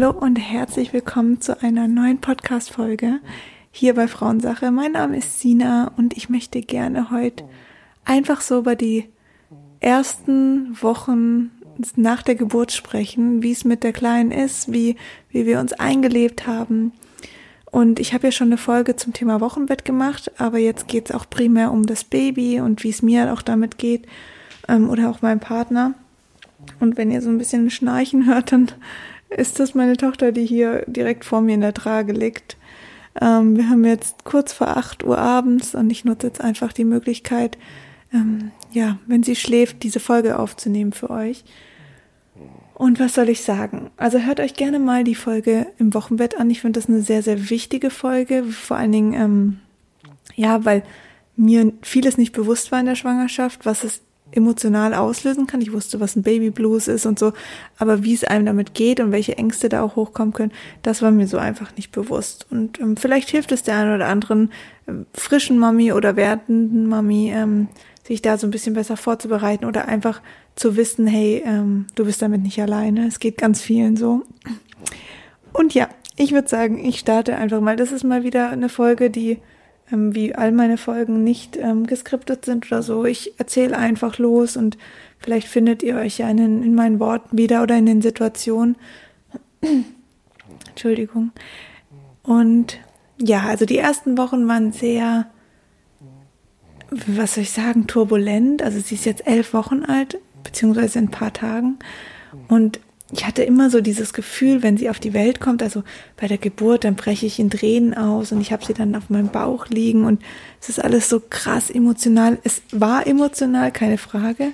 Hallo und herzlich willkommen zu einer neuen Podcast-Folge hier bei Frauensache. Mein Name ist Sina und ich möchte gerne heute einfach so über die ersten Wochen nach der Geburt sprechen, wie es mit der Kleinen ist, wie, wie wir uns eingelebt haben. Und ich habe ja schon eine Folge zum Thema Wochenbett gemacht, aber jetzt geht es auch primär um das Baby und wie es mir auch damit geht ähm, oder auch meinem Partner. Und wenn ihr so ein bisschen Schnarchen hört, dann ist das meine Tochter, die hier direkt vor mir in der Trage liegt. Ähm, wir haben jetzt kurz vor 8 Uhr abends und ich nutze jetzt einfach die Möglichkeit, ähm, ja, wenn sie schläft, diese Folge aufzunehmen für euch. Und was soll ich sagen? Also hört euch gerne mal die Folge im Wochenbett an. Ich finde das eine sehr, sehr wichtige Folge. Vor allen Dingen, ähm, ja, weil mir vieles nicht bewusst war in der Schwangerschaft, was es emotional auslösen kann. Ich wusste, was ein Baby Blues ist und so, aber wie es einem damit geht und welche Ängste da auch hochkommen können, das war mir so einfach nicht bewusst. Und ähm, vielleicht hilft es der einen oder anderen ähm, frischen Mami oder werdenden Mami, ähm, sich da so ein bisschen besser vorzubereiten oder einfach zu wissen, hey, ähm, du bist damit nicht alleine. Es geht ganz vielen so. Und ja, ich würde sagen, ich starte einfach mal. Das ist mal wieder eine Folge, die ähm, wie all meine Folgen nicht ähm, geskriptet sind oder so. Ich erzähle einfach los und vielleicht findet ihr euch ja in, in meinen Worten wieder oder in den Situationen. Entschuldigung. Und ja, also die ersten Wochen waren sehr, was soll ich sagen, turbulent. Also sie ist jetzt elf Wochen alt, beziehungsweise in ein paar Tagen. Und ich hatte immer so dieses Gefühl, wenn sie auf die Welt kommt, also bei der Geburt, dann breche ich in Tränen aus und ich habe sie dann auf meinem Bauch liegen und es ist alles so krass emotional. Es war emotional, keine Frage,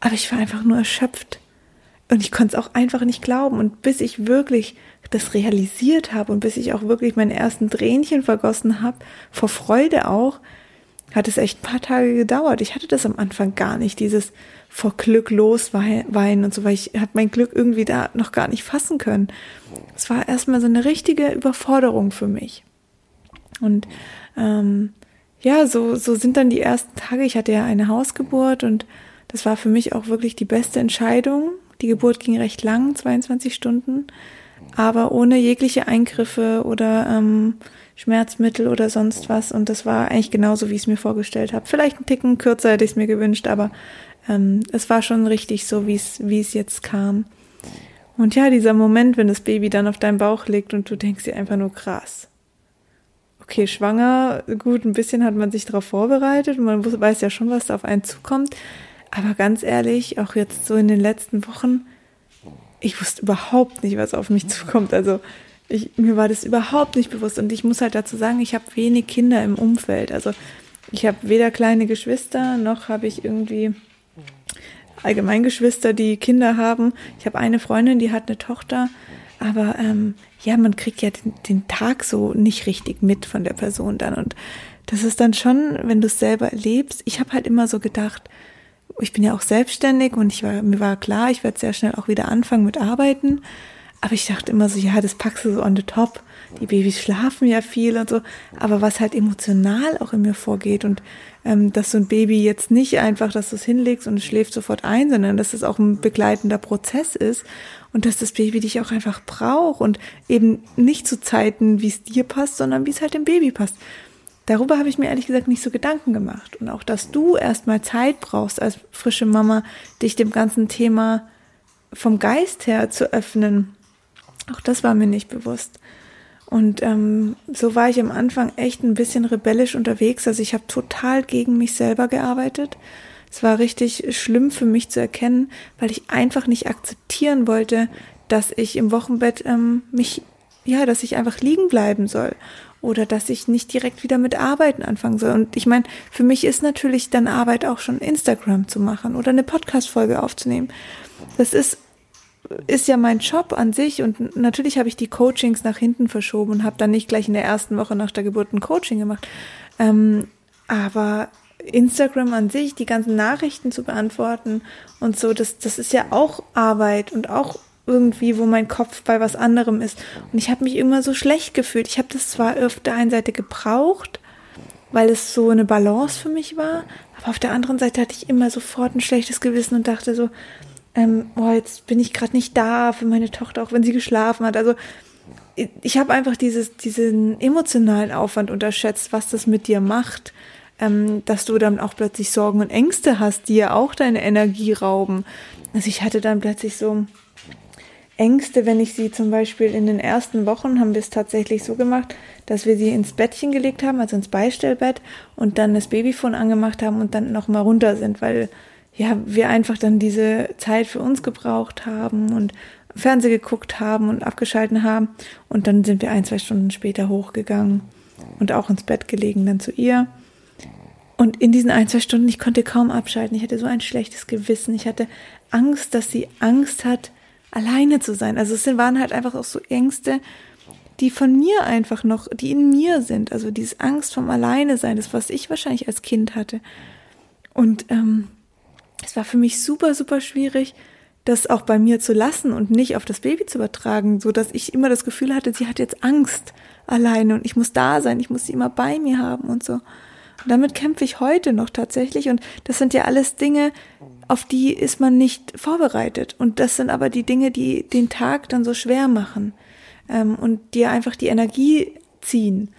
aber ich war einfach nur erschöpft und ich konnte es auch einfach nicht glauben und bis ich wirklich das realisiert habe und bis ich auch wirklich meine ersten Tränchen vergossen habe, vor Freude auch, hat es echt ein paar Tage gedauert. Ich hatte das am Anfang gar nicht, dieses vor Glück losweinen und so, weil ich habe mein Glück irgendwie da noch gar nicht fassen können. Es war erstmal so eine richtige Überforderung für mich. Und ähm, ja, so, so sind dann die ersten Tage. Ich hatte ja eine Hausgeburt und das war für mich auch wirklich die beste Entscheidung. Die Geburt ging recht lang, 22 Stunden, aber ohne jegliche Eingriffe oder ähm, Schmerzmittel oder sonst was. Und das war eigentlich genauso, wie ich es mir vorgestellt habe. Vielleicht ein Ticken kürzer hätte ich es mir gewünscht, aber ähm, es war schon richtig so, wie es wie es jetzt kam. Und ja, dieser Moment, wenn das Baby dann auf deinem Bauch liegt und du denkst dir einfach nur krass. Okay, schwanger, gut, ein bisschen hat man sich darauf vorbereitet und man weiß ja schon, was da auf einen zukommt. Aber ganz ehrlich, auch jetzt so in den letzten Wochen, ich wusste überhaupt nicht, was auf mich zukommt. Also ich, mir war das überhaupt nicht bewusst. Und ich muss halt dazu sagen, ich habe wenig Kinder im Umfeld. Also ich habe weder kleine Geschwister, noch habe ich irgendwie allgemein Geschwister, die Kinder haben. Ich habe eine Freundin, die hat eine Tochter. Aber ähm, ja, man kriegt ja den, den Tag so nicht richtig mit von der Person dann. Und das ist dann schon, wenn du es selber erlebst. Ich habe halt immer so gedacht, ich bin ja auch selbstständig und ich war, mir war klar, ich werde sehr schnell auch wieder anfangen mit Arbeiten. Aber ich dachte immer so, ja, das packst du so on the top. Die Babys schlafen ja viel und so. Aber was halt emotional auch in mir vorgeht und ähm, dass so ein Baby jetzt nicht einfach, dass du es hinlegst und es schläft sofort ein, sondern dass es auch ein begleitender Prozess ist und dass das Baby dich auch einfach braucht und eben nicht zu Zeiten, wie es dir passt, sondern wie es halt dem Baby passt. Darüber habe ich mir ehrlich gesagt nicht so Gedanken gemacht. Und auch, dass du erstmal Zeit brauchst als frische Mama, dich dem ganzen Thema vom Geist her zu öffnen auch das war mir nicht bewusst. Und ähm, so war ich am Anfang echt ein bisschen rebellisch unterwegs. Also ich habe total gegen mich selber gearbeitet. Es war richtig schlimm für mich zu erkennen, weil ich einfach nicht akzeptieren wollte, dass ich im Wochenbett ähm, mich, ja, dass ich einfach liegen bleiben soll oder dass ich nicht direkt wieder mit Arbeiten anfangen soll. Und ich meine, für mich ist natürlich dann Arbeit auch schon Instagram zu machen oder eine Podcast-Folge aufzunehmen. Das ist ist ja mein Job an sich und natürlich habe ich die Coachings nach hinten verschoben und habe dann nicht gleich in der ersten Woche nach der Geburt ein Coaching gemacht. Ähm, aber Instagram an sich, die ganzen Nachrichten zu beantworten und so, das, das ist ja auch Arbeit und auch irgendwie, wo mein Kopf bei was anderem ist. Und ich habe mich immer so schlecht gefühlt. Ich habe das zwar auf der einen Seite gebraucht, weil es so eine Balance für mich war, aber auf der anderen Seite hatte ich immer sofort ein schlechtes Gewissen und dachte so, ähm, oh, jetzt bin ich gerade nicht da für meine Tochter, auch wenn sie geschlafen hat. Also ich habe einfach dieses, diesen emotionalen Aufwand unterschätzt, was das mit dir macht, ähm, dass du dann auch plötzlich Sorgen und Ängste hast, die ja auch deine Energie rauben. Also ich hatte dann plötzlich so Ängste, wenn ich sie zum Beispiel in den ersten Wochen haben wir es tatsächlich so gemacht, dass wir sie ins Bettchen gelegt haben, also ins Beistellbett und dann das Babyphone angemacht haben und dann noch mal runter sind, weil ja wir einfach dann diese Zeit für uns gebraucht haben und Fernseh geguckt haben und abgeschalten haben. Und dann sind wir ein, zwei Stunden später hochgegangen und auch ins Bett gelegen, dann zu ihr. Und in diesen ein, zwei Stunden, ich konnte kaum abschalten. Ich hatte so ein schlechtes Gewissen. Ich hatte Angst, dass sie Angst hat, alleine zu sein. Also es waren halt einfach auch so Ängste, die von mir einfach noch, die in mir sind. Also diese Angst vom Alleine sein, das was ich wahrscheinlich als Kind hatte. Und ähm, es war für mich super, super schwierig, das auch bei mir zu lassen und nicht auf das Baby zu übertragen, so dass ich immer das Gefühl hatte, sie hat jetzt Angst alleine und ich muss da sein, ich muss sie immer bei mir haben und so. Und damit kämpfe ich heute noch tatsächlich und das sind ja alles Dinge, auf die ist man nicht vorbereitet und das sind aber die Dinge, die den Tag dann so schwer machen ähm, und dir einfach die Energie ziehen.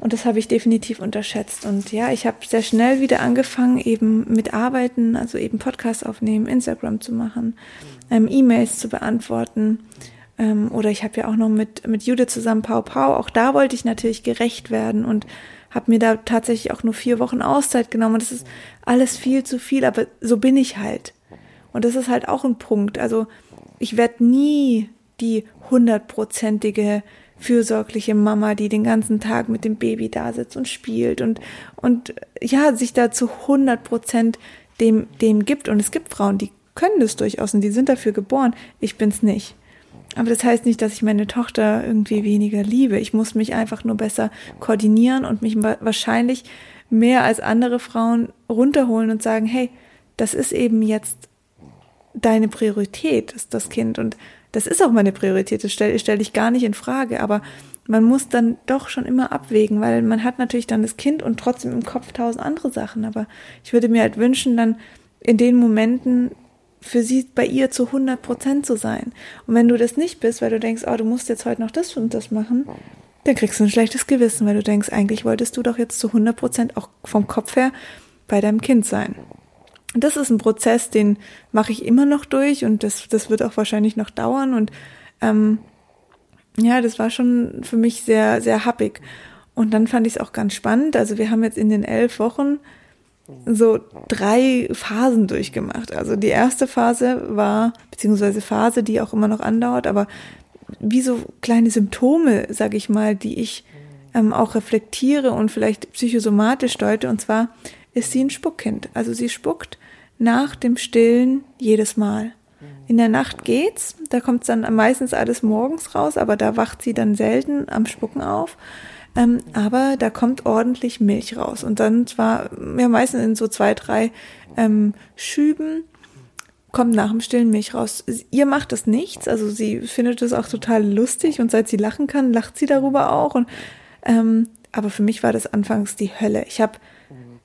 Und das habe ich definitiv unterschätzt. Und ja, ich habe sehr schnell wieder angefangen, eben mit Arbeiten, also eben Podcasts aufnehmen, Instagram zu machen, ähm, E-Mails zu beantworten. Ähm, oder ich habe ja auch noch mit, mit Jude zusammen Pau Pau. Auch da wollte ich natürlich gerecht werden und habe mir da tatsächlich auch nur vier Wochen Auszeit genommen. Und das ist alles viel zu viel, aber so bin ich halt. Und das ist halt auch ein Punkt. Also ich werde nie die hundertprozentige fürsorgliche Mama, die den ganzen Tag mit dem Baby da sitzt und spielt und, und ja, sich da zu 100 Prozent dem, dem gibt. Und es gibt Frauen, die können das durchaus und die sind dafür geboren. Ich bin's nicht. Aber das heißt nicht, dass ich meine Tochter irgendwie weniger liebe. Ich muss mich einfach nur besser koordinieren und mich wahrscheinlich mehr als andere Frauen runterholen und sagen, hey, das ist eben jetzt deine Priorität, ist das Kind. Und das ist auch meine Priorität, das stelle stell ich gar nicht in Frage, aber man muss dann doch schon immer abwägen, weil man hat natürlich dann das Kind und trotzdem im Kopf tausend andere Sachen, aber ich würde mir halt wünschen, dann in den Momenten für sie bei ihr zu 100 Prozent zu sein. Und wenn du das nicht bist, weil du denkst, oh, du musst jetzt heute noch das und das machen, dann kriegst du ein schlechtes Gewissen, weil du denkst, eigentlich wolltest du doch jetzt zu 100 Prozent auch vom Kopf her bei deinem Kind sein. Und das ist ein Prozess, den mache ich immer noch durch und das, das wird auch wahrscheinlich noch dauern. Und ähm, ja, das war schon für mich sehr, sehr happig. Und dann fand ich es auch ganz spannend. Also wir haben jetzt in den elf Wochen so drei Phasen durchgemacht. Also die erste Phase war, beziehungsweise Phase, die auch immer noch andauert, aber wie so kleine Symptome, sag ich mal, die ich ähm, auch reflektiere und vielleicht psychosomatisch deute. Und zwar ist sie ein Spuckkind. Also sie spuckt nach dem Stillen jedes Mal. In der Nacht geht's, da kommt dann meistens alles morgens raus, aber da wacht sie dann selten am Spucken auf. Ähm, aber da kommt ordentlich Milch raus. Und dann zwar, ja, meistens in so zwei, drei ähm, Schüben kommt nach dem Stillen Milch raus. Ihr macht das nichts, also sie findet es auch total lustig und seit sie lachen kann, lacht sie darüber auch. Und ähm, aber für mich war das anfangs die Hölle. Ich habe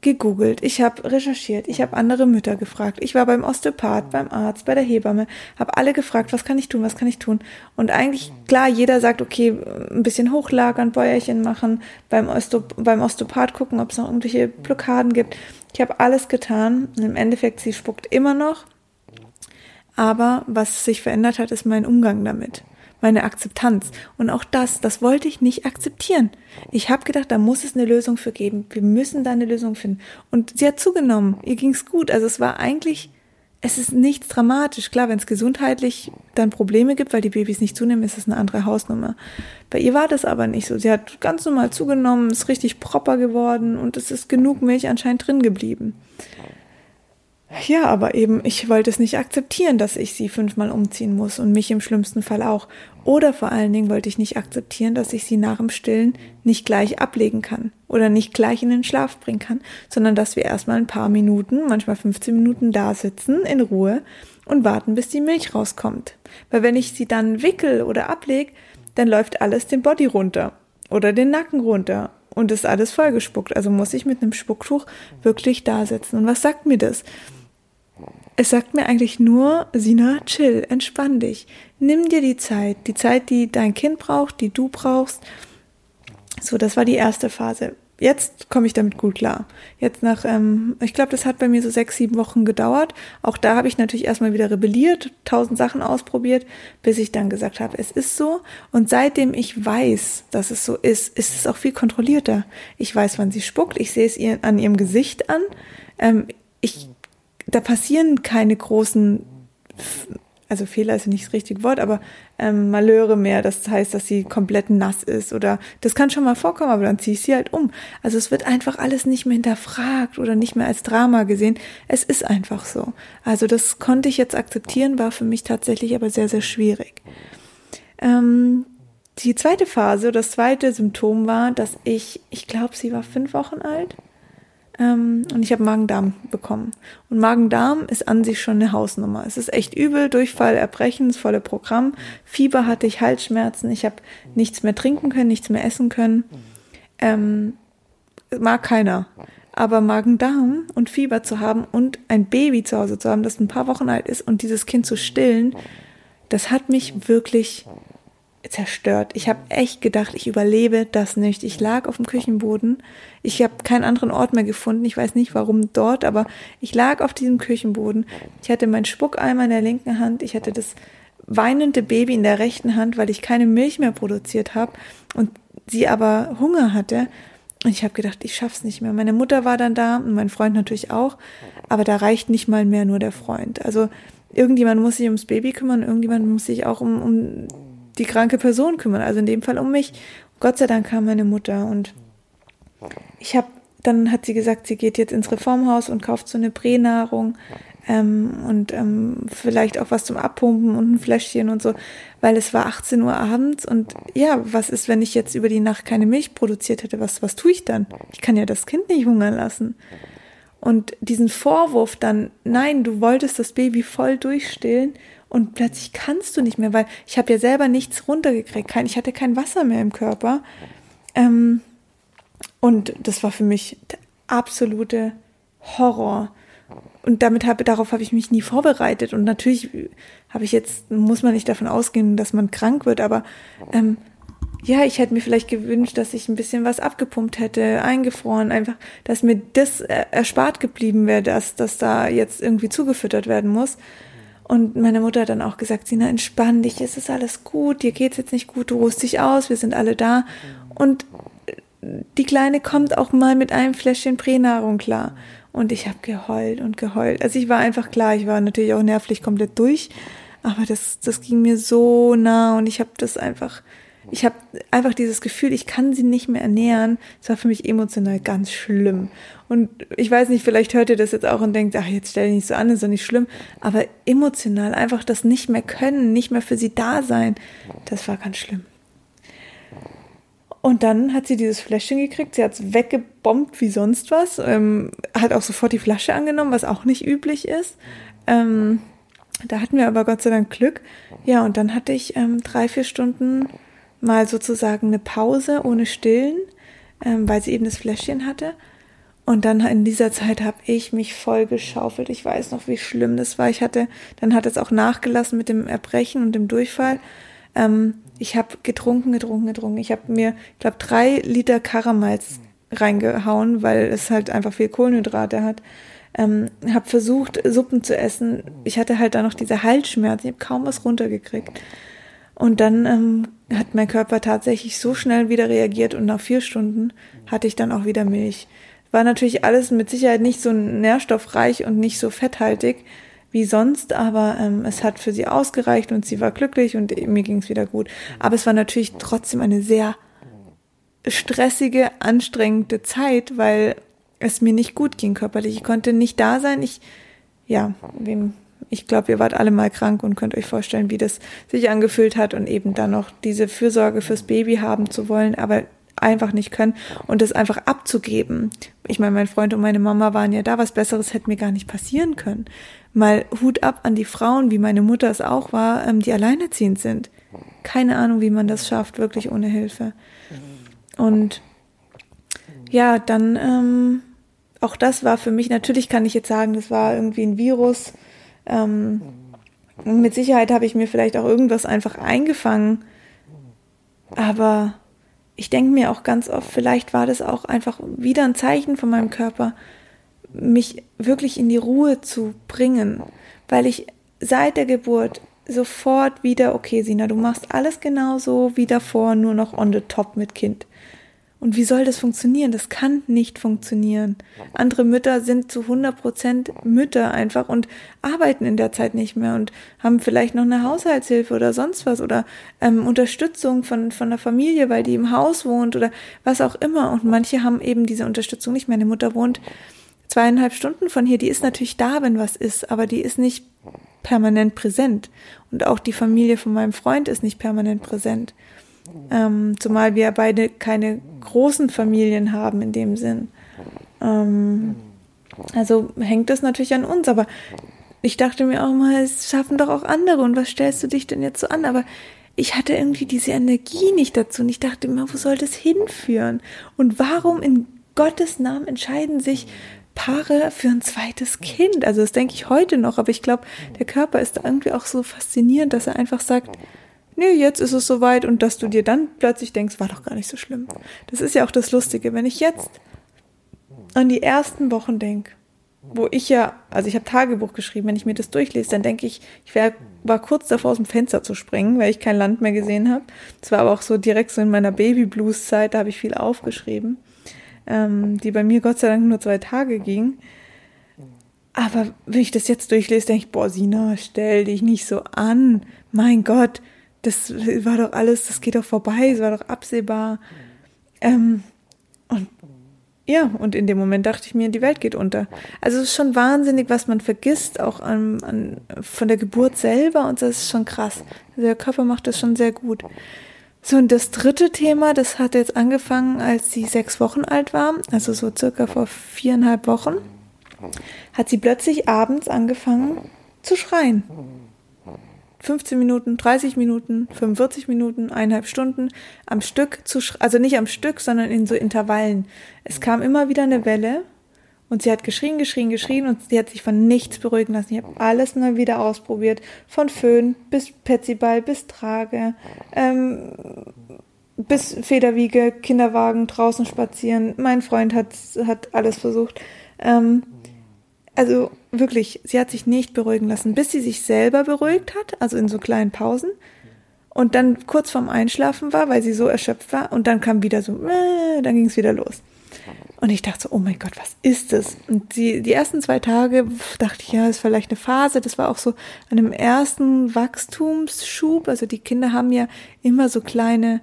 gegoogelt, ich habe recherchiert, ich habe andere Mütter gefragt, ich war beim Osteopath, beim Arzt, bei der Hebamme, habe alle gefragt, was kann ich tun, was kann ich tun? Und eigentlich, klar, jeder sagt, okay, ein bisschen hochlagern, Bäuerchen machen, beim, Osteop beim Osteopath gucken, ob es noch irgendwelche Blockaden gibt. Ich habe alles getan und im Endeffekt, sie spuckt immer noch. Aber was sich verändert hat, ist mein Umgang damit meine Akzeptanz. Und auch das, das wollte ich nicht akzeptieren. Ich habe gedacht, da muss es eine Lösung für geben. Wir müssen da eine Lösung finden. Und sie hat zugenommen. Ihr ging's gut. Also es war eigentlich, es ist nichts dramatisch. Klar, wenn es gesundheitlich dann Probleme gibt, weil die Babys nicht zunehmen, ist es eine andere Hausnummer. Bei ihr war das aber nicht so. Sie hat ganz normal zugenommen, ist richtig proper geworden und es ist genug Milch anscheinend drin geblieben. Ja, aber eben, ich wollte es nicht akzeptieren, dass ich sie fünfmal umziehen muss und mich im schlimmsten Fall auch. Oder vor allen Dingen wollte ich nicht akzeptieren, dass ich sie nach dem Stillen nicht gleich ablegen kann oder nicht gleich in den Schlaf bringen kann, sondern dass wir erstmal ein paar Minuten, manchmal 15 Minuten da sitzen in Ruhe und warten, bis die Milch rauskommt. Weil wenn ich sie dann wickel oder ablege, dann läuft alles den Body runter oder den Nacken runter und ist alles vollgespuckt. Also muss ich mit einem Spucktuch wirklich da sitzen. Und was sagt mir das? Es sagt mir eigentlich nur, Sina, chill, entspann dich. Nimm dir die Zeit, die Zeit, die dein Kind braucht, die du brauchst. So, das war die erste Phase jetzt komme ich damit gut klar. Jetzt nach, ähm, ich glaube, das hat bei mir so sechs, sieben Wochen gedauert. Auch da habe ich natürlich erstmal wieder rebelliert, tausend Sachen ausprobiert, bis ich dann gesagt habe, es ist so. Und seitdem ich weiß, dass es so ist, ist es auch viel kontrollierter. Ich weiß, wann sie spuckt, ich sehe es ihr an ihrem Gesicht an. Ähm, ich, da passieren keine großen also Fehler ist nicht das richtige Wort, aber ähm, Malheure mehr. Das heißt, dass sie komplett nass ist oder das kann schon mal vorkommen, aber dann ziehe ich sie halt um. Also es wird einfach alles nicht mehr hinterfragt oder nicht mehr als Drama gesehen. Es ist einfach so. Also das konnte ich jetzt akzeptieren, war für mich tatsächlich aber sehr, sehr schwierig. Ähm, die zweite Phase, das zweite Symptom war, dass ich, ich glaube, sie war fünf Wochen alt ähm, und ich habe Magen-Darm bekommen. Und Magen-Darm ist an sich schon eine Hausnummer. Es ist echt übel, Durchfall, Erbrechen, das volle Programm. Fieber hatte ich, Halsschmerzen, ich habe nichts mehr trinken können, nichts mehr essen können. Ähm, mag keiner. Aber Magen-Darm und Fieber zu haben und ein Baby zu Hause zu haben, das ein paar Wochen alt ist und dieses Kind zu stillen, das hat mich wirklich zerstört. Ich habe echt gedacht, ich überlebe das nicht. Ich lag auf dem Küchenboden. Ich habe keinen anderen Ort mehr gefunden. Ich weiß nicht, warum dort, aber ich lag auf diesem Küchenboden. Ich hatte meinen Spuckeimer in der linken Hand. Ich hatte das weinende Baby in der rechten Hand, weil ich keine Milch mehr produziert habe und sie aber Hunger hatte. Und ich habe gedacht, ich schaff's nicht mehr. Meine Mutter war dann da und mein Freund natürlich auch, aber da reicht nicht mal mehr nur der Freund. Also irgendjemand muss sich ums Baby kümmern, irgendjemand muss sich auch um, um die kranke Person kümmern, also in dem Fall um mich. Gott sei Dank kam meine Mutter und ich habe, dann hat sie gesagt, sie geht jetzt ins Reformhaus und kauft so eine Pränahrung ähm, und ähm, vielleicht auch was zum Abpumpen und ein Fläschchen und so, weil es war 18 Uhr abends und ja, was ist, wenn ich jetzt über die Nacht keine Milch produziert hätte? Was, was tue ich dann? Ich kann ja das Kind nicht hungern lassen. Und diesen Vorwurf dann, nein, du wolltest das Baby voll durchstillen und plötzlich kannst du nicht mehr, weil ich habe ja selber nichts runtergekriegt, kein, ich hatte kein Wasser mehr im Körper. Ähm, und das war für mich der absolute Horror. Und damit habe, darauf habe ich mich nie vorbereitet. Und natürlich habe ich jetzt, muss man nicht davon ausgehen, dass man krank wird, aber ähm, ja, ich hätte mir vielleicht gewünscht, dass ich ein bisschen was abgepumpt hätte, eingefroren, einfach, dass mir das erspart geblieben wäre, dass das da jetzt irgendwie zugefüttert werden muss. Und meine Mutter hat dann auch gesagt, Sina, entspann dich, es ist alles gut, dir geht's jetzt nicht gut, du ruhst dich aus, wir sind alle da. Und die Kleine kommt auch mal mit einem Fläschchen Pränahrung klar. Und ich habe geheult und geheult. Also ich war einfach klar, ich war natürlich auch nervlich komplett durch, aber das, das ging mir so nah und ich habe das einfach ich habe einfach dieses Gefühl, ich kann sie nicht mehr ernähren. Das war für mich emotional ganz schlimm. Und ich weiß nicht, vielleicht hört ihr das jetzt auch und denkt, ach, jetzt stell dich nicht so an, ist doch nicht schlimm. Aber emotional einfach das nicht mehr können, nicht mehr für sie da sein, das war ganz schlimm. Und dann hat sie dieses Fläschchen gekriegt, sie hat es weggebombt wie sonst was, ähm, hat auch sofort die Flasche angenommen, was auch nicht üblich ist. Ähm, da hatten wir aber Gott sei Dank Glück. Ja, und dann hatte ich ähm, drei, vier Stunden mal sozusagen eine Pause ohne Stillen, ähm, weil sie eben das Fläschchen hatte. Und dann in dieser Zeit habe ich mich voll geschaufelt. Ich weiß noch, wie schlimm das war. Ich hatte, dann hat es auch nachgelassen mit dem Erbrechen und dem Durchfall. Ähm, ich habe getrunken, getrunken, getrunken. Ich habe mir, ich glaube, drei Liter Karamals reingehauen, weil es halt einfach viel Kohlenhydrate hat. Ähm, habe versucht, Suppen zu essen. Ich hatte halt da noch diese Halsschmerzen. Ich habe kaum was runtergekriegt. Und dann ähm, hat mein Körper tatsächlich so schnell wieder reagiert und nach vier Stunden hatte ich dann auch wieder Milch. War natürlich alles mit Sicherheit nicht so nährstoffreich und nicht so fetthaltig wie sonst, aber ähm, es hat für sie ausgereicht und sie war glücklich und mir ging es wieder gut. Aber es war natürlich trotzdem eine sehr stressige, anstrengende Zeit, weil es mir nicht gut ging körperlich. Ich konnte nicht da sein. Ich, ja, wem ich glaube, ihr wart alle mal krank und könnt euch vorstellen, wie das sich angefühlt hat und eben dann noch diese Fürsorge fürs Baby haben zu wollen, aber einfach nicht können und das einfach abzugeben. Ich meine, mein Freund und meine Mama waren ja da, was Besseres hätte mir gar nicht passieren können. Mal Hut ab an die Frauen, wie meine Mutter es auch war, ähm, die alleinerziehend sind. Keine Ahnung, wie man das schafft, wirklich ohne Hilfe. Und ja, dann ähm, auch das war für mich, natürlich kann ich jetzt sagen, das war irgendwie ein Virus, Ähm, mit Sicherheit habe ich mir vielleicht auch irgendwas einfach eingefangen, aber ich denke mir auch ganz oft, vielleicht war das auch einfach wieder ein Zeichen von meinem Körper, mich wirklich in die Ruhe zu bringen, weil ich seit der Geburt sofort wieder, okay, Sina, du machst alles genauso wie davor, nur noch on the top mit Kind. Und wie soll das funktionieren? Das kann nicht funktionieren. Andere Mütter sind zu 100 Prozent Mütter einfach und arbeiten in der Zeit nicht mehr und haben vielleicht noch eine Haushaltshilfe oder sonst was oder ähm, Unterstützung von, von der Familie, weil die im Haus wohnt oder was auch immer. Und manche haben eben diese Unterstützung nicht. Meine Mutter wohnt zweieinhalb Stunden von hier. Die ist natürlich da, wenn was ist, aber die ist nicht permanent präsent. Und auch die Familie von meinem Freund ist nicht permanent präsent. Ähm, zumal wir beide keine großen Familien haben in dem Sinn. Ähm, also hängt das natürlich an uns, aber ich dachte mir auch mal, es schaffen doch auch andere und was stellst du dich denn jetzt so an? Aber ich hatte irgendwie diese Energie nicht dazu und ich dachte mir, wo soll das hinführen? Und warum in Gottes Namen entscheiden sich Paare für ein zweites Kind? Also das denke ich heute noch, aber ich glaube, der Körper ist irgendwie auch so faszinierend, dass er einfach sagt, nee, jetzt ist es soweit und dass du dir dann plötzlich denkst, war doch gar nicht so schlimm. Das ist ja auch das Lustige, wenn ich jetzt an die ersten Wochen denke, wo ich ja, also ich habe Tagebuch geschrieben, wenn ich mir das durchlese, dann denke ich, ich wär, war kurz davor aus dem Fenster zu springen, weil ich kein Land mehr gesehen habe. Das war aber auch so direkt so in meiner Baby-Blues-Zeit, da habe ich viel aufgeschrieben, ähm, die bei mir Gott sei Dank nur zwei Tage ging. Aber wenn ich das jetzt durchlese, denke ich, boah, Sina, stell dich nicht so an. Mein Gott, das war doch alles, das geht doch vorbei, es war doch absehbar. Ähm, und ja, und in dem Moment dachte ich mir, die Welt geht unter. Also es ist schon wahnsinnig, was man vergisst, auch an, an, von der Geburt selber und das ist schon krass. Also der Körper macht das schon sehr gut. So, und das dritte Thema, das hat jetzt angefangen, als sie sechs Wochen alt war, also so circa vor viereinhalb Wochen, hat sie plötzlich abends angefangen zu schreien. 15 Minuten, 30 Minuten, 45 Minuten, eineinhalb Stunden am Stück zu, also nicht am Stück, sondern in so Intervallen. Es kam immer wieder eine Welle und sie hat geschrien, geschrien, geschrien und sie hat sich von nichts beruhigen lassen. Ich habe alles mal wieder ausprobiert, von Föhn bis Petsyball bis Trage, ähm, bis Federwiege, Kinderwagen, draußen spazieren. Mein Freund hat, hat alles versucht. Ähm, also wirklich, sie hat sich nicht beruhigen lassen, bis sie sich selber beruhigt hat, also in so kleinen Pausen. Und dann kurz vorm Einschlafen war, weil sie so erschöpft war. Und dann kam wieder so, äh, dann ging es wieder los. Und ich dachte so, oh mein Gott, was ist das? Und die, die ersten zwei Tage dachte ich, ja, ist vielleicht eine Phase. Das war auch so an dem ersten Wachstumsschub. Also die Kinder haben ja immer so kleine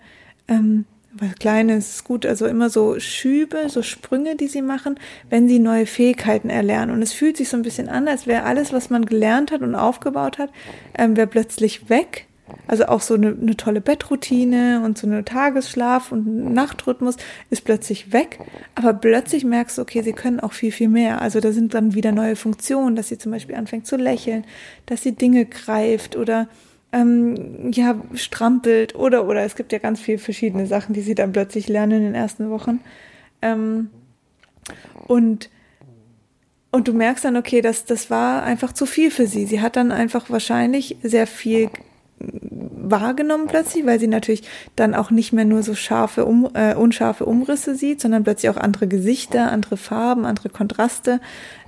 ähm, was Kleines ist gut, also immer so Schübe, so Sprünge, die sie machen, wenn sie neue Fähigkeiten erlernen. Und es fühlt sich so ein bisschen an, als wäre alles, was man gelernt hat und aufgebaut hat, ähm, wäre plötzlich weg. Also auch so eine, eine tolle Bettroutine und so eine Tagesschlaf und Nachtrhythmus ist plötzlich weg. Aber plötzlich merkst du, okay, sie können auch viel, viel mehr. Also da sind dann wieder neue Funktionen, dass sie zum Beispiel anfängt zu lächeln, dass sie Dinge greift oder ähm, ja, strampelt oder, oder es gibt ja ganz viele verschiedene Sachen, die sie dann plötzlich lernen in den ersten Wochen. Ähm, und, und du merkst dann, okay, das, das war einfach zu viel für sie. Sie hat dann einfach wahrscheinlich sehr viel wahrgenommen plötzlich, weil sie natürlich dann auch nicht mehr nur so scharfe, um, äh, unscharfe Umrisse sieht, sondern plötzlich auch andere Gesichter, andere Farben, andere Kontraste.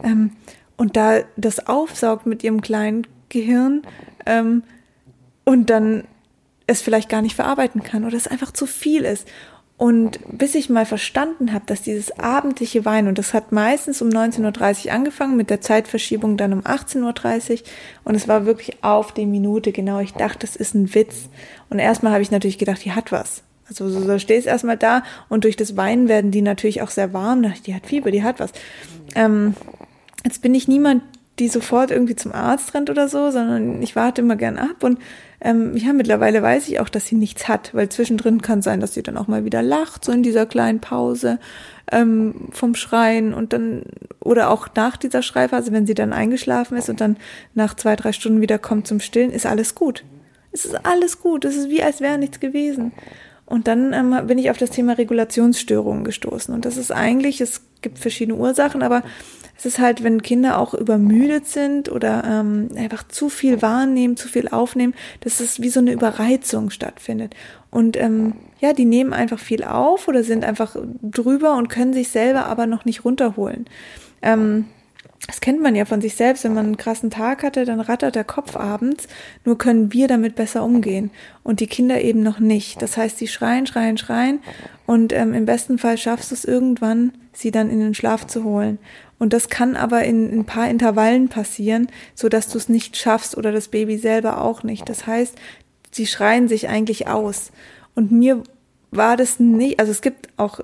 Ähm, und da das aufsaugt mit ihrem kleinen Gehirn, ähm, und dann es vielleicht gar nicht verarbeiten kann oder es einfach zu viel ist. Und bis ich mal verstanden habe, dass dieses abendliche Weinen, und das hat meistens um 19.30 Uhr angefangen, mit der Zeitverschiebung dann um 18.30 Uhr, und es war wirklich auf die Minute genau. Ich dachte, das ist ein Witz. Und erstmal habe ich natürlich gedacht, die hat was. Also so, so stehst erstmal da und durch das Weinen werden die natürlich auch sehr warm. Die hat Fieber, die hat was. Ähm, jetzt bin ich niemand, die sofort irgendwie zum Arzt rennt oder so, sondern ich warte immer gern ab und ähm, ja, mittlerweile weiß ich auch, dass sie nichts hat, weil zwischendrin kann sein, dass sie dann auch mal wieder lacht, so in dieser kleinen Pause ähm, vom Schreien und dann, oder auch nach dieser Schreiphase, wenn sie dann eingeschlafen ist und dann nach zwei, drei Stunden wieder kommt zum Stillen, ist alles gut. Es ist alles gut. Es ist wie, als wäre nichts gewesen. Und dann ähm, bin ich auf das Thema Regulationsstörungen gestoßen. Und das ist eigentlich, es gibt verschiedene Ursachen, aber es ist halt, wenn Kinder auch übermüdet sind oder ähm, einfach zu viel wahrnehmen, zu viel aufnehmen, dass es wie so eine Überreizung stattfindet. Und ähm, ja, die nehmen einfach viel auf oder sind einfach drüber und können sich selber aber noch nicht runterholen. Ähm, das kennt man ja von sich selbst, wenn man einen krassen Tag hatte, dann rattert der Kopf abends, nur können wir damit besser umgehen und die Kinder eben noch nicht. Das heißt, sie schreien, schreien, schreien und ähm, im besten Fall schaffst du es irgendwann, sie dann in den Schlaf zu holen. Und das kann aber in, in ein paar Intervallen passieren, so dass du es nicht schaffst oder das Baby selber auch nicht. Das heißt, sie schreien sich eigentlich aus. Und mir war das nicht, also es gibt auch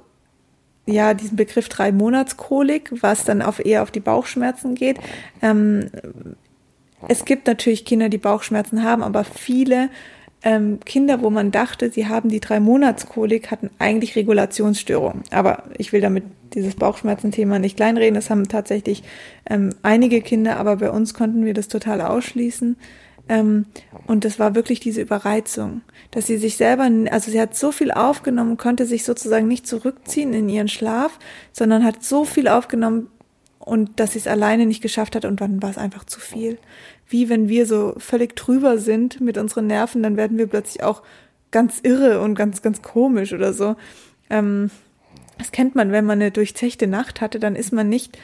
ja diesen Begriff drei Monatskolik, was dann auf eher auf die Bauchschmerzen geht. Ähm, es gibt natürlich Kinder, die Bauchschmerzen haben, aber viele ähm, Kinder, wo man dachte, sie haben die drei Monatskolik, hatten eigentlich Regulationsstörungen. Aber ich will damit dieses Bauchschmerzen-Thema nicht kleinreden. Das haben tatsächlich ähm, einige Kinder, aber bei uns konnten wir das total ausschließen. Ähm, und das war wirklich diese Überreizung, dass sie sich selber, also sie hat so viel aufgenommen, konnte sich sozusagen nicht zurückziehen in ihren Schlaf, sondern hat so viel aufgenommen und dass sie es alleine nicht geschafft hat und dann war es einfach zu viel. Wie wenn wir so völlig drüber sind mit unseren Nerven, dann werden wir plötzlich auch ganz irre und ganz, ganz komisch oder so. Ähm, das kennt man, wenn man eine durchzechte Nacht hatte, dann ist man nicht,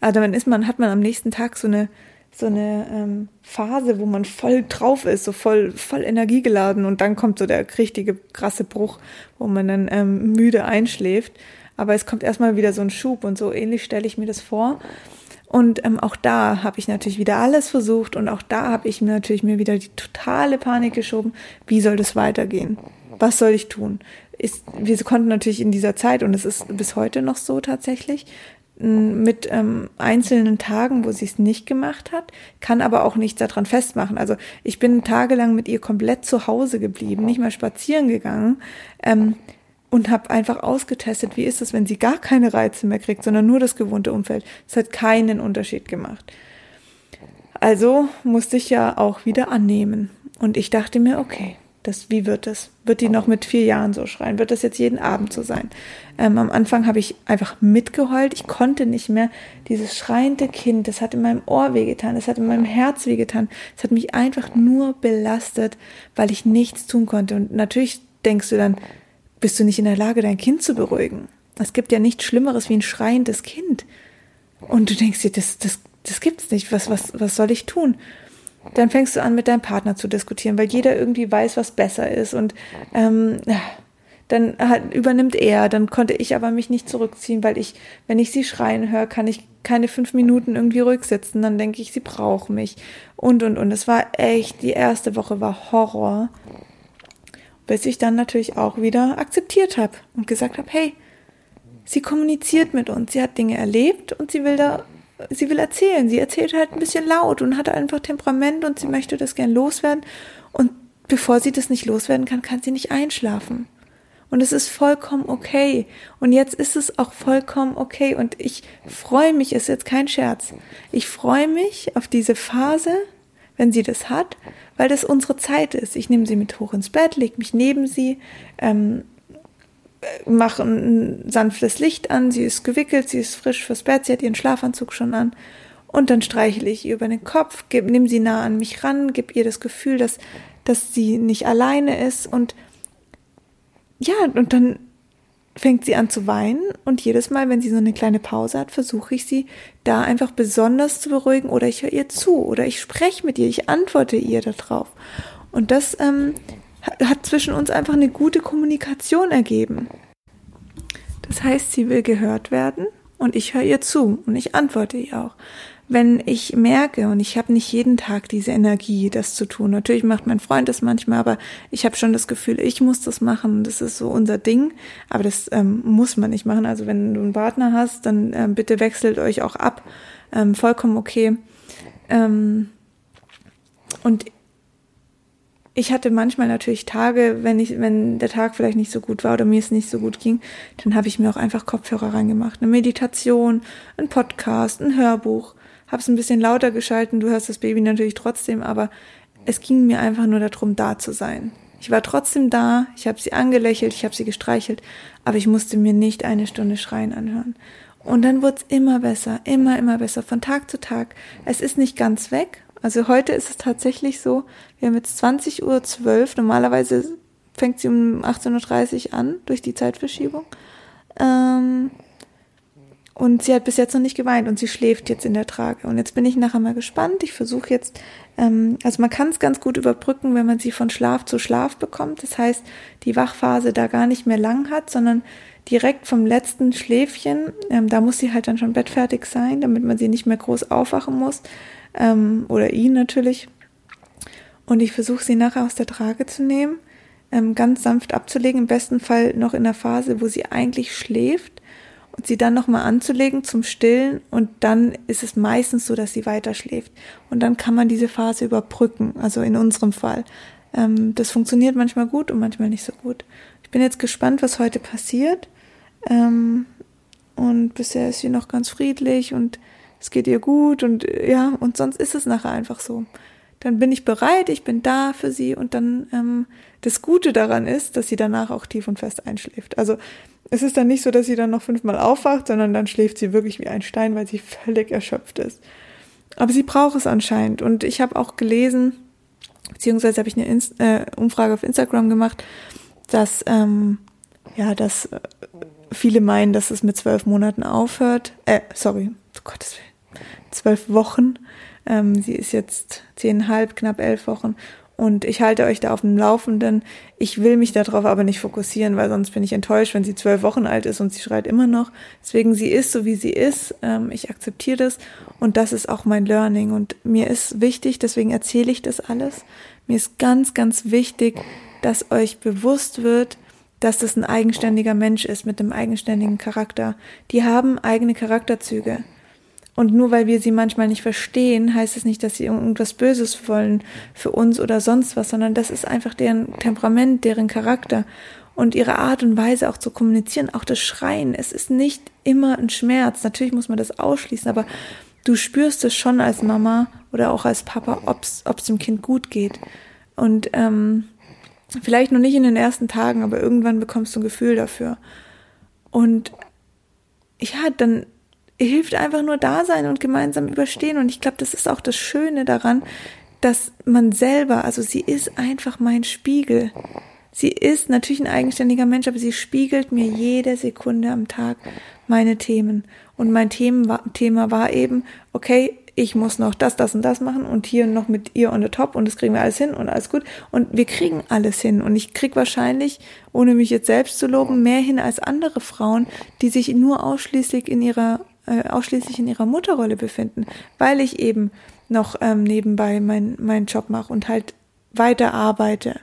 also dann ist man, hat man am nächsten Tag so eine, so eine ähm, Phase, wo man voll drauf ist, so voll, voll energiegeladen und dann kommt so der richtige krasse Bruch, wo man dann ähm, müde einschläft. Aber es kommt erstmal wieder so ein Schub und so ähnlich stelle ich mir das vor. Und ähm, auch da habe ich natürlich wieder alles versucht und auch da habe ich natürlich mir wieder die totale Panik geschoben. Wie soll das weitergehen? Was soll ich tun? ist, wir konnten natürlich in dieser Zeit, und es ist bis heute noch so tatsächlich, mit ähm, einzelnen Tagen, wo sie es nicht gemacht hat, kann aber auch nichts daran festmachen. Also ich bin tagelang mit ihr komplett zu Hause geblieben, nicht mal spazieren gegangen ähm, und habe einfach ausgetestet, wie ist es, wenn sie gar keine Reize mehr kriegt, sondern nur das gewohnte Umfeld. Es hat keinen Unterschied gemacht. Also musste ich ja auch wieder annehmen. Und ich dachte mir, okay, das, wie wird das? Wird die noch mit vier Jahren so schreien? Wird das jetzt jeden Abend so sein? Ähm, am Anfang habe ich einfach mitgeheult. Ich konnte nicht mehr. Dieses schreiende Kind, das hat in meinem Ohr wehgetan, das hat in meinem Herz wehgetan. Es hat mich einfach nur belastet, weil ich nichts tun konnte. Und natürlich denkst du dann, bist du nicht in der Lage, dein Kind zu beruhigen? Es gibt ja nichts Schlimmeres wie ein schreiendes Kind. Und du denkst dir, das, das, das gibt's nicht. Was, was, was soll ich tun? dann fängst du an, mit deinem Partner zu diskutieren, weil jeder irgendwie weiß, was besser ist. Und ähm, dann hat, übernimmt er, dann konnte ich aber mich nicht zurückziehen, weil ich, wenn ich sie schreien höre, kann ich keine fünf Minuten irgendwie ruhig sitzen, dann denke ich, sie braucht mich. Und, und, und. Es war echt, die erste Woche war Horror. Bis ich dann natürlich auch wieder akzeptiert habe und gesagt habe, hey, sie kommuniziert mit uns, sie hat Dinge erlebt und sie will da sie will erzählen. Sie erzählt halt ein bisschen laut und hat einfach Temperament und sie möchte das gern loswerden. Und bevor sie das nicht loswerden kann, kann sie nicht einschlafen. Und es ist vollkommen okay. Und jetzt ist es auch vollkommen okay. Und ich freue mich, ist jetzt kein Scherz. Ich freue mich auf diese Phase, wenn sie das hat, weil das unsere Zeit ist. Ich nehme sie mit hoch ins Bett, lege mich neben sie, ähm, mache ein sanftes Licht an, sie ist gewickelt, sie ist frisch fürs Bett, sie hat ihren Schlafanzug schon an. Und dann streichle ich ihr über den Kopf, geb, nimm sie nah an mich ran, gib ihr das Gefühl, dass, dass sie nicht alleine ist. Und ja, und dann fängt sie an zu weinen. Und jedes Mal, wenn sie so eine kleine Pause hat, versuche ich sie da einfach besonders zu beruhigen oder ich höre ihr zu oder ich spreche mit ihr, ich antworte ihr darauf. Und das ähm, hat zwischen uns einfach eine gute Kommunikation ergeben. Das heißt, sie will gehört werden und ich höre ihr zu und ich antworte ihr auch. Wenn ich merke und ich habe nicht jeden Tag diese Energie, das zu tun. Natürlich macht mein Freund das manchmal, aber ich habe schon das Gefühl, ich muss das machen. Das ist so unser Ding, aber das ähm, muss man nicht machen. Also wenn du einen Partner hast, dann ähm, bitte wechselt euch auch ab. Ähm, vollkommen okay. Ähm, und ich hatte manchmal natürlich Tage, wenn ich, wenn der Tag vielleicht nicht so gut war oder mir es nicht so gut ging, dann habe ich mir auch einfach Kopfhörer reingemacht. Eine Meditation, ein Podcast, ein Hörbuch. Habe es ein bisschen lauter geschalten, du hörst das Baby natürlich trotzdem, aber es ging mir einfach nur darum, da zu sein. Ich war trotzdem da, ich habe sie angelächelt, ich habe sie gestreichelt, aber ich musste mir nicht eine Stunde Schreien anhören. Und dann wurde es immer besser, immer, immer besser, von Tag zu Tag. Es ist nicht ganz weg. Also heute ist es tatsächlich so, wir haben jetzt 20.12 Uhr, normalerweise fängt sie um 18.30 Uhr an, durch die Zeitverschiebung. Ähm, und sie hat bis jetzt noch nicht geweint und sie schläft jetzt in der Trage. Und jetzt bin ich nachher mal gespannt. Ich versuche jetzt, ähm, also man kann es ganz gut überbrücken, wenn man sie von Schlaf zu Schlaf bekommt. Das heißt, die Wachphase da gar nicht mehr lang hat, sondern direkt vom letzten Schläfchen, ähm, da muss sie halt dann schon bettfertig sein, damit man sie nicht mehr groß aufwachen muss. Ähm, oder ihn natürlich. Und ich versuche sie nachher aus der Trage zu nehmen, ähm, ganz sanft abzulegen, im besten Fall noch in der Phase, wo sie eigentlich schläft und sie dann nochmal anzulegen zum Stillen und dann ist es meistens so, dass sie weiter schläft. Und dann kann man diese Phase überbrücken, also in unserem Fall. Ähm, das funktioniert manchmal gut und manchmal nicht so gut. Ich bin jetzt gespannt, was heute passiert. Ähm, und bisher ist sie noch ganz friedlich und es geht ihr gut und ja, und sonst ist es nachher einfach so. Dann bin ich bereit, ich bin da für sie und dann ähm, das Gute daran ist, dass sie danach auch tief und fest einschläft. Also es ist dann nicht so, dass sie dann noch fünfmal aufwacht, sondern dann schläft sie wirklich wie ein Stein, weil sie völlig erschöpft ist. Aber sie braucht es anscheinend. Und ich habe auch gelesen, beziehungsweise habe ich eine Inst äh, Umfrage auf Instagram gemacht, dass ähm, ja, dass äh, viele meinen, dass es mit zwölf Monaten aufhört. Äh, sorry, oh Gottes Willen, zwölf Wochen. Ähm, sie ist jetzt zehnhalb, knapp elf Wochen und ich halte euch da auf dem Laufenden. Ich will mich darauf aber nicht fokussieren, weil sonst bin ich enttäuscht, wenn sie zwölf Wochen alt ist und sie schreit immer noch. Deswegen, sie ist so, wie sie ist. Ähm, ich akzeptiere das und das ist auch mein Learning. Und mir ist wichtig, deswegen erzähle ich das alles. Mir ist ganz, ganz wichtig, dass euch bewusst wird, dass das ein eigenständiger Mensch ist mit einem eigenständigen Charakter. Die haben eigene Charakterzüge. Und nur weil wir sie manchmal nicht verstehen, heißt es nicht, dass sie irgendwas Böses wollen für uns oder sonst was, sondern das ist einfach deren Temperament, deren Charakter und ihre Art und Weise auch zu kommunizieren, auch das Schreien. Es ist nicht immer ein Schmerz. Natürlich muss man das ausschließen, aber du spürst es schon als Mama oder auch als Papa, ob es dem Kind gut geht. Und ähm, vielleicht noch nicht in den ersten Tagen, aber irgendwann bekommst du ein Gefühl dafür. Und ja, dann hilft einfach nur da sein und gemeinsam überstehen. Und ich glaube, das ist auch das Schöne daran, dass man selber, also sie ist einfach mein Spiegel. Sie ist natürlich ein eigenständiger Mensch, aber sie spiegelt mir jede Sekunde am Tag meine Themen. Und mein Thema war eben, okay, ich muss noch das, das und das machen und hier noch mit ihr on the top und das kriegen wir alles hin und alles gut. Und wir kriegen alles hin. Und ich krieg wahrscheinlich, ohne mich jetzt selbst zu loben, mehr hin als andere Frauen, die sich nur ausschließlich in ihrer äh, ausschließlich in ihrer Mutterrolle befinden, weil ich eben noch ähm, nebenbei meinen mein Job mache und halt weiter arbeite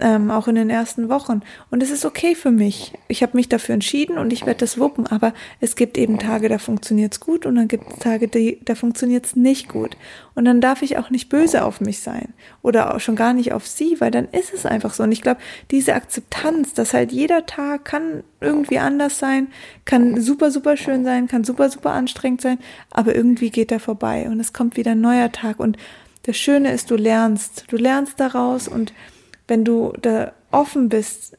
ähm, auch in den ersten Wochen. Und es ist okay für mich. Ich habe mich dafür entschieden und ich werde das wuppen. Aber es gibt eben Tage, da funktioniert's gut und dann gibt es Tage, die, da funktioniert's nicht gut. Und dann darf ich auch nicht böse auf mich sein oder auch schon gar nicht auf sie, weil dann ist es einfach so. Und ich glaube, diese Akzeptanz, dass halt jeder Tag kann irgendwie anders sein, kann super, super schön sein, kann super, super anstrengend sein, aber irgendwie geht er vorbei und es kommt wieder ein neuer Tag. Und das Schöne ist, du lernst, du lernst daraus und wenn du da offen bist,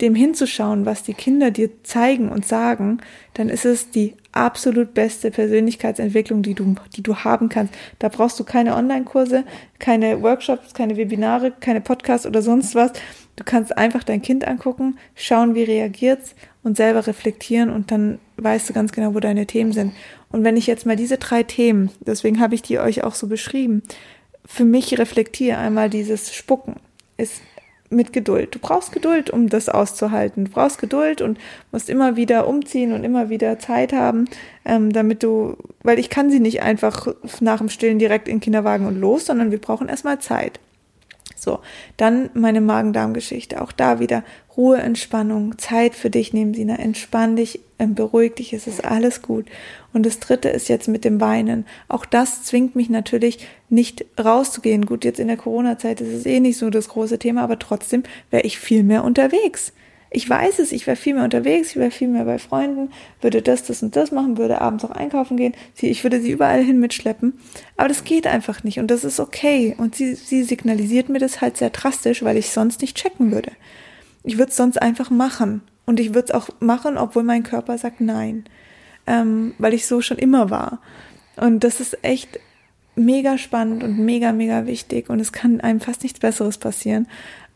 dem hinzuschauen, was die Kinder dir zeigen und sagen, dann ist es die absolut beste Persönlichkeitsentwicklung, die du, die du haben kannst. Da brauchst du keine Online-Kurse, keine Workshops, keine Webinare, keine Podcasts oder sonst was. Du kannst einfach dein Kind angucken, schauen, wie reagiert's und selber reflektieren und dann weißt du ganz genau, wo deine Themen sind. Und wenn ich jetzt mal diese drei Themen, deswegen habe ich die euch auch so beschrieben, für mich reflektiere einmal dieses Spucken ist mit Geduld. Du brauchst Geduld, um das auszuhalten. Du brauchst Geduld und musst immer wieder umziehen und immer wieder Zeit haben, ähm, damit du, weil ich kann sie nicht einfach nach dem Stillen direkt in den Kinderwagen und los, sondern wir brauchen erstmal Zeit. So, dann meine Magen-Darm-Geschichte. Auch da wieder Ruhe, Entspannung, Zeit für dich nehmen, Sina. Entspann dich, ähm, beruhig dich, es ist alles gut. Und das dritte ist jetzt mit dem Weinen. Auch das zwingt mich natürlich nicht rauszugehen. Gut, jetzt in der Corona-Zeit ist es eh nicht so das große Thema, aber trotzdem wäre ich viel mehr unterwegs. Ich weiß es, ich wäre viel mehr unterwegs, ich wäre viel mehr bei Freunden, würde das, das und das machen, würde abends auch einkaufen gehen, sie, ich würde sie überall hin mitschleppen. Aber das geht einfach nicht und das ist okay. Und sie, sie signalisiert mir das halt sehr drastisch, weil ich sonst nicht checken würde. Ich würde es sonst einfach machen. Und ich würde es auch machen, obwohl mein Körper sagt nein. Ähm, weil ich so schon immer war. Und das ist echt mega spannend und mega, mega wichtig. Und es kann einem fast nichts Besseres passieren,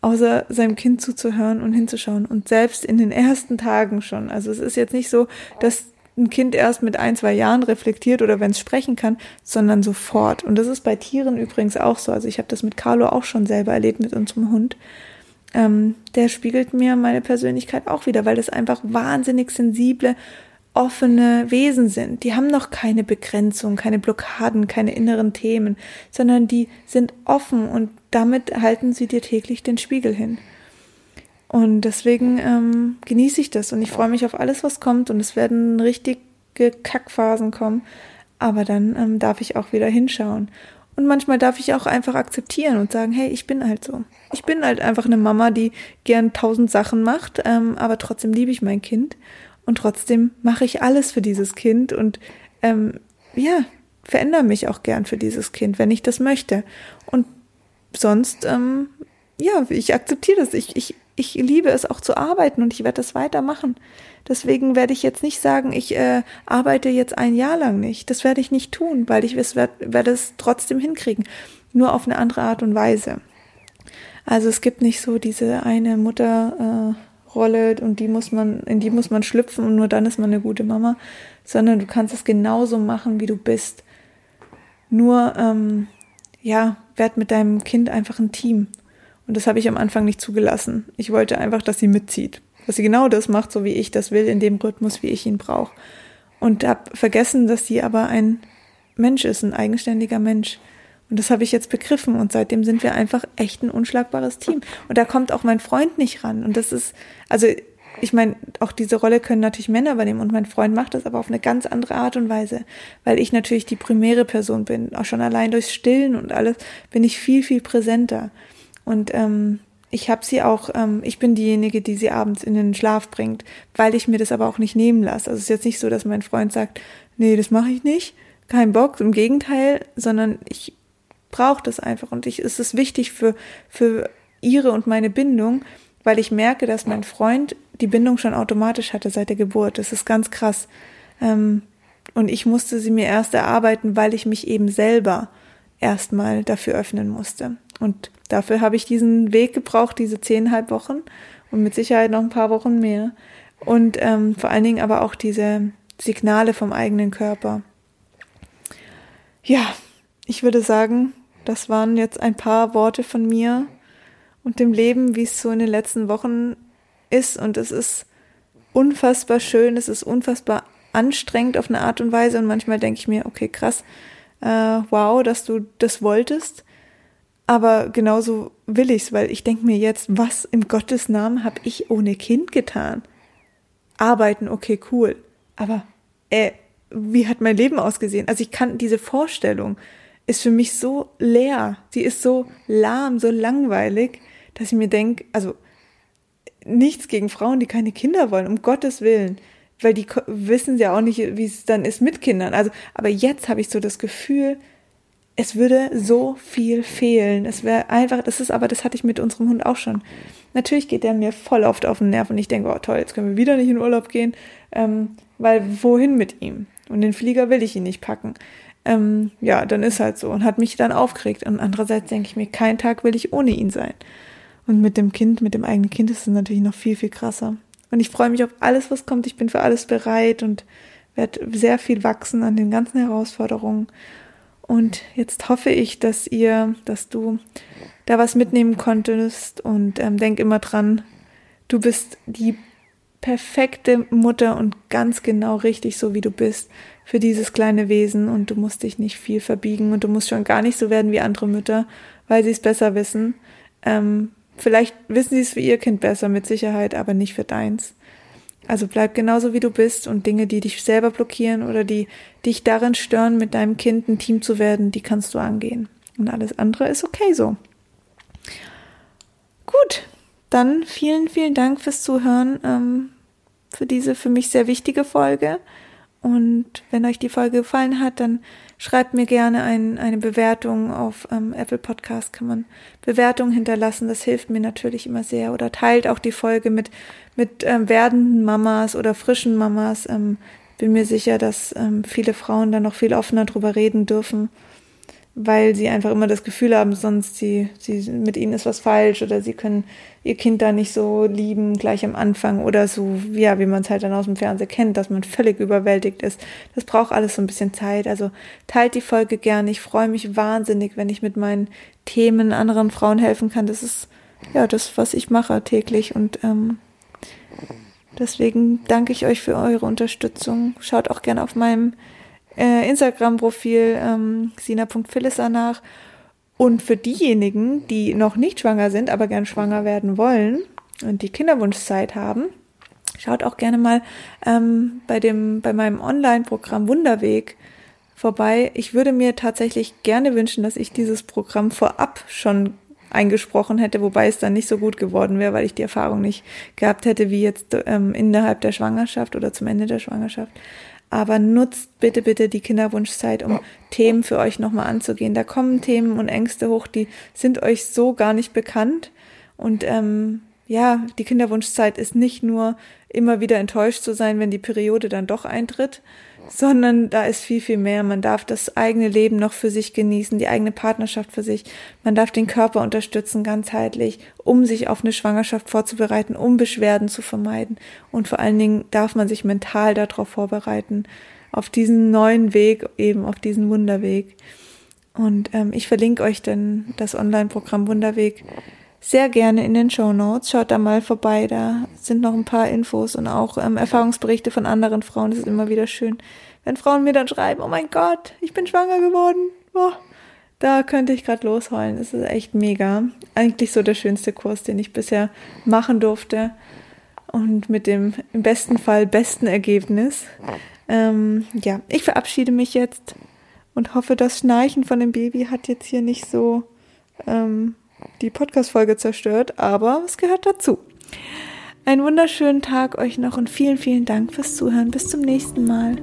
außer seinem Kind zuzuhören und hinzuschauen. Und selbst in den ersten Tagen schon. Also es ist jetzt nicht so, dass ein Kind erst mit ein, zwei Jahren reflektiert oder wenn es sprechen kann, sondern sofort. Und das ist bei Tieren übrigens auch so. Also ich habe das mit Carlo auch schon selber erlebt mit unserem Hund. Ähm, der spiegelt mir meine Persönlichkeit auch wieder, weil das einfach wahnsinnig sensible, offene Wesen sind. Die haben noch keine Begrenzung, keine Blockaden, keine inneren Themen, sondern die sind offen und damit halten sie dir täglich den Spiegel hin. Und deswegen ähm, genieße ich das und ich freue mich auf alles, was kommt und es werden richtige Kackphasen kommen, aber dann ähm, darf ich auch wieder hinschauen. Und manchmal darf ich auch einfach akzeptieren und sagen, hey, ich bin halt so. Ich bin halt einfach eine Mama, die gern tausend Sachen macht, ähm, aber trotzdem liebe ich mein Kind und trotzdem mache ich alles für dieses Kind und ähm, ja, verändere mich auch gern für dieses Kind, wenn ich das möchte. Und sonst, ähm, ja, ich akzeptiere das. Ich, ich, ich liebe es auch zu arbeiten und ich werde das weitermachen. Deswegen werde ich jetzt nicht sagen, ich äh, arbeite jetzt ein Jahr lang nicht. Das werde ich nicht tun, weil ich es werde, werde es trotzdem hinkriegen. Nur auf eine andere Art und Weise. Also es gibt nicht so diese eine Mutter, äh, Rolle und die muss man, in die muss man schlüpfen und nur dann ist man eine gute Mama, sondern du kannst es genauso machen, wie du bist. Nur, ähm, ja, werd mit deinem Kind einfach ein Team. Und das habe ich am Anfang nicht zugelassen. Ich wollte einfach, dass sie mitzieht. Dass sie genau das macht, so wie ich das will, in dem Rhythmus, wie ich ihn brauche. Und habe vergessen, dass sie aber ein Mensch ist, ein eigenständiger Mensch. Und das habe ich jetzt begriffen und seitdem sind wir einfach echt ein unschlagbares Team. Und da kommt auch mein Freund nicht ran. Und das ist, also ich meine, auch diese Rolle können natürlich Männer übernehmen und mein Freund macht das aber auf eine ganz andere Art und Weise, weil ich natürlich die primäre Person bin. Auch schon allein durchs Stillen und alles bin ich viel, viel präsenter. Und ähm, ich habe sie auch, ähm, ich bin diejenige, die sie abends in den Schlaf bringt, weil ich mir das aber auch nicht nehmen lasse. Also es ist jetzt nicht so, dass mein Freund sagt, nee, das mache ich nicht, kein Bock, im Gegenteil, sondern ich braucht es einfach und ich, es ist wichtig für, für ihre und meine Bindung, weil ich merke, dass mein Freund die Bindung schon automatisch hatte seit der Geburt. Das ist ganz krass. Ähm, und ich musste sie mir erst erarbeiten, weil ich mich eben selber erstmal dafür öffnen musste. Und dafür habe ich diesen Weg gebraucht, diese zehnhalb Wochen und mit Sicherheit noch ein paar Wochen mehr. Und ähm, vor allen Dingen aber auch diese Signale vom eigenen Körper. Ja, ich würde sagen, das waren jetzt ein paar Worte von mir und dem Leben, wie es so in den letzten Wochen ist. Und es ist unfassbar schön, es ist unfassbar anstrengend auf eine Art und Weise. Und manchmal denke ich mir, okay, krass, äh, wow, dass du das wolltest. Aber genauso will ich's, weil ich denke mir jetzt, was im Gottes Namen habe ich ohne Kind getan? Arbeiten, okay, cool. Aber äh, wie hat mein Leben ausgesehen? Also ich kann diese Vorstellung, ist für mich so leer. Sie ist so lahm, so langweilig, dass ich mir denke, also nichts gegen Frauen, die keine Kinder wollen, um Gottes Willen. Weil die wissen ja auch nicht, wie es dann ist mit Kindern. Also, aber jetzt habe ich so das Gefühl, es würde so viel fehlen. Es wäre einfach, das ist aber, das hatte ich mit unserem Hund auch schon. Natürlich geht der mir voll oft auf den Nerv und ich denke, oh toll, jetzt können wir wieder nicht in Urlaub gehen, ähm, weil wohin mit ihm? Und den Flieger will ich ihn nicht packen ähm, ja, dann ist halt so und hat mich dann aufgeregt. Und andererseits denke ich mir, kein Tag will ich ohne ihn sein. Und mit dem Kind, mit dem eigenen Kind ist es natürlich noch viel, viel krasser. Und ich freue mich auf alles, was kommt. Ich bin für alles bereit und werde sehr viel wachsen an den ganzen Herausforderungen. Und jetzt hoffe ich, dass ihr, dass du da was mitnehmen konntest und ähm, denk immer dran, du bist die perfekte Mutter und ganz genau richtig so, wie du bist für dieses kleine Wesen und du musst dich nicht viel verbiegen und du musst schon gar nicht so werden wie andere Mütter, weil sie es besser wissen. Ähm, vielleicht wissen sie es für ihr Kind besser, mit Sicherheit, aber nicht für deins. Also bleib genauso wie du bist und Dinge, die dich selber blockieren oder die dich darin stören, mit deinem Kind ein Team zu werden, die kannst du angehen. Und alles andere ist okay so. Gut, dann vielen, vielen Dank fürs Zuhören, ähm, für diese für mich sehr wichtige Folge. Und wenn euch die Folge gefallen hat, dann schreibt mir gerne ein, eine Bewertung auf ähm, Apple Podcast, kann man Bewertungen hinterlassen. Das hilft mir natürlich immer sehr. Oder teilt auch die Folge mit, mit ähm, werdenden Mamas oder frischen Mamas. Ähm, bin mir sicher, dass ähm, viele Frauen da noch viel offener drüber reden dürfen weil sie einfach immer das Gefühl haben, sonst sie, sie, mit ihnen ist was falsch oder sie können ihr Kind da nicht so lieben gleich am Anfang oder so, ja, wie man es halt dann aus dem Fernsehen kennt, dass man völlig überwältigt ist. Das braucht alles so ein bisschen Zeit. Also teilt die Folge gerne. Ich freue mich wahnsinnig, wenn ich mit meinen Themen anderen Frauen helfen kann. Das ist ja das, was ich mache täglich und ähm, deswegen danke ich euch für eure Unterstützung. Schaut auch gerne auf meinem äh, Instagram-Profil ähm, sina.philissa nach. Und für diejenigen, die noch nicht schwanger sind, aber gern schwanger werden wollen und die Kinderwunschzeit haben, schaut auch gerne mal ähm, bei dem bei meinem Online-Programm Wunderweg vorbei. Ich würde mir tatsächlich gerne wünschen, dass ich dieses Programm vorab schon eingesprochen hätte, wobei es dann nicht so gut geworden wäre, weil ich die Erfahrung nicht gehabt hätte, wie jetzt ähm, innerhalb der Schwangerschaft oder zum Ende der Schwangerschaft aber nutzt bitte, bitte die Kinderwunschzeit, um Themen für euch nochmal anzugehen. Da kommen Themen und Ängste hoch, die sind euch so gar nicht bekannt. Und ähm, ja, die Kinderwunschzeit ist nicht nur immer wieder enttäuscht zu sein, wenn die Periode dann doch eintritt, sondern da ist viel, viel mehr. Man darf das eigene Leben noch für sich genießen, die eigene Partnerschaft für sich. Man darf den Körper unterstützen, ganzheitlich, um sich auf eine Schwangerschaft vorzubereiten, um Beschwerden zu vermeiden. Und vor allen Dingen darf man sich mental darauf vorbereiten, auf diesen neuen Weg, eben auf diesen Wunderweg. Und ähm, ich verlinke euch dann das Online-Programm Wunderweg sehr gerne in den Show Notes. Schaut da mal vorbei, da sind noch ein paar Infos und auch ähm, Erfahrungsberichte von anderen Frauen. Das ist immer wieder schön, wenn Frauen mir dann schreiben, oh mein Gott, ich bin schwanger geworden. Boah, da könnte ich gerade losheulen. Das ist echt mega. Eigentlich so der schönste Kurs, den ich bisher machen durfte. Und mit dem im besten Fall besten Ergebnis. Ähm, ja, ich verabschiede mich jetzt und hoffe, das Schnarchen von dem Baby hat jetzt hier nicht so ähm, die Podcast-Folge zerstört, aber es gehört dazu. Einen wunderschönen Tag euch noch und vielen, vielen Dank fürs Zuhören. Bis zum nächsten Mal.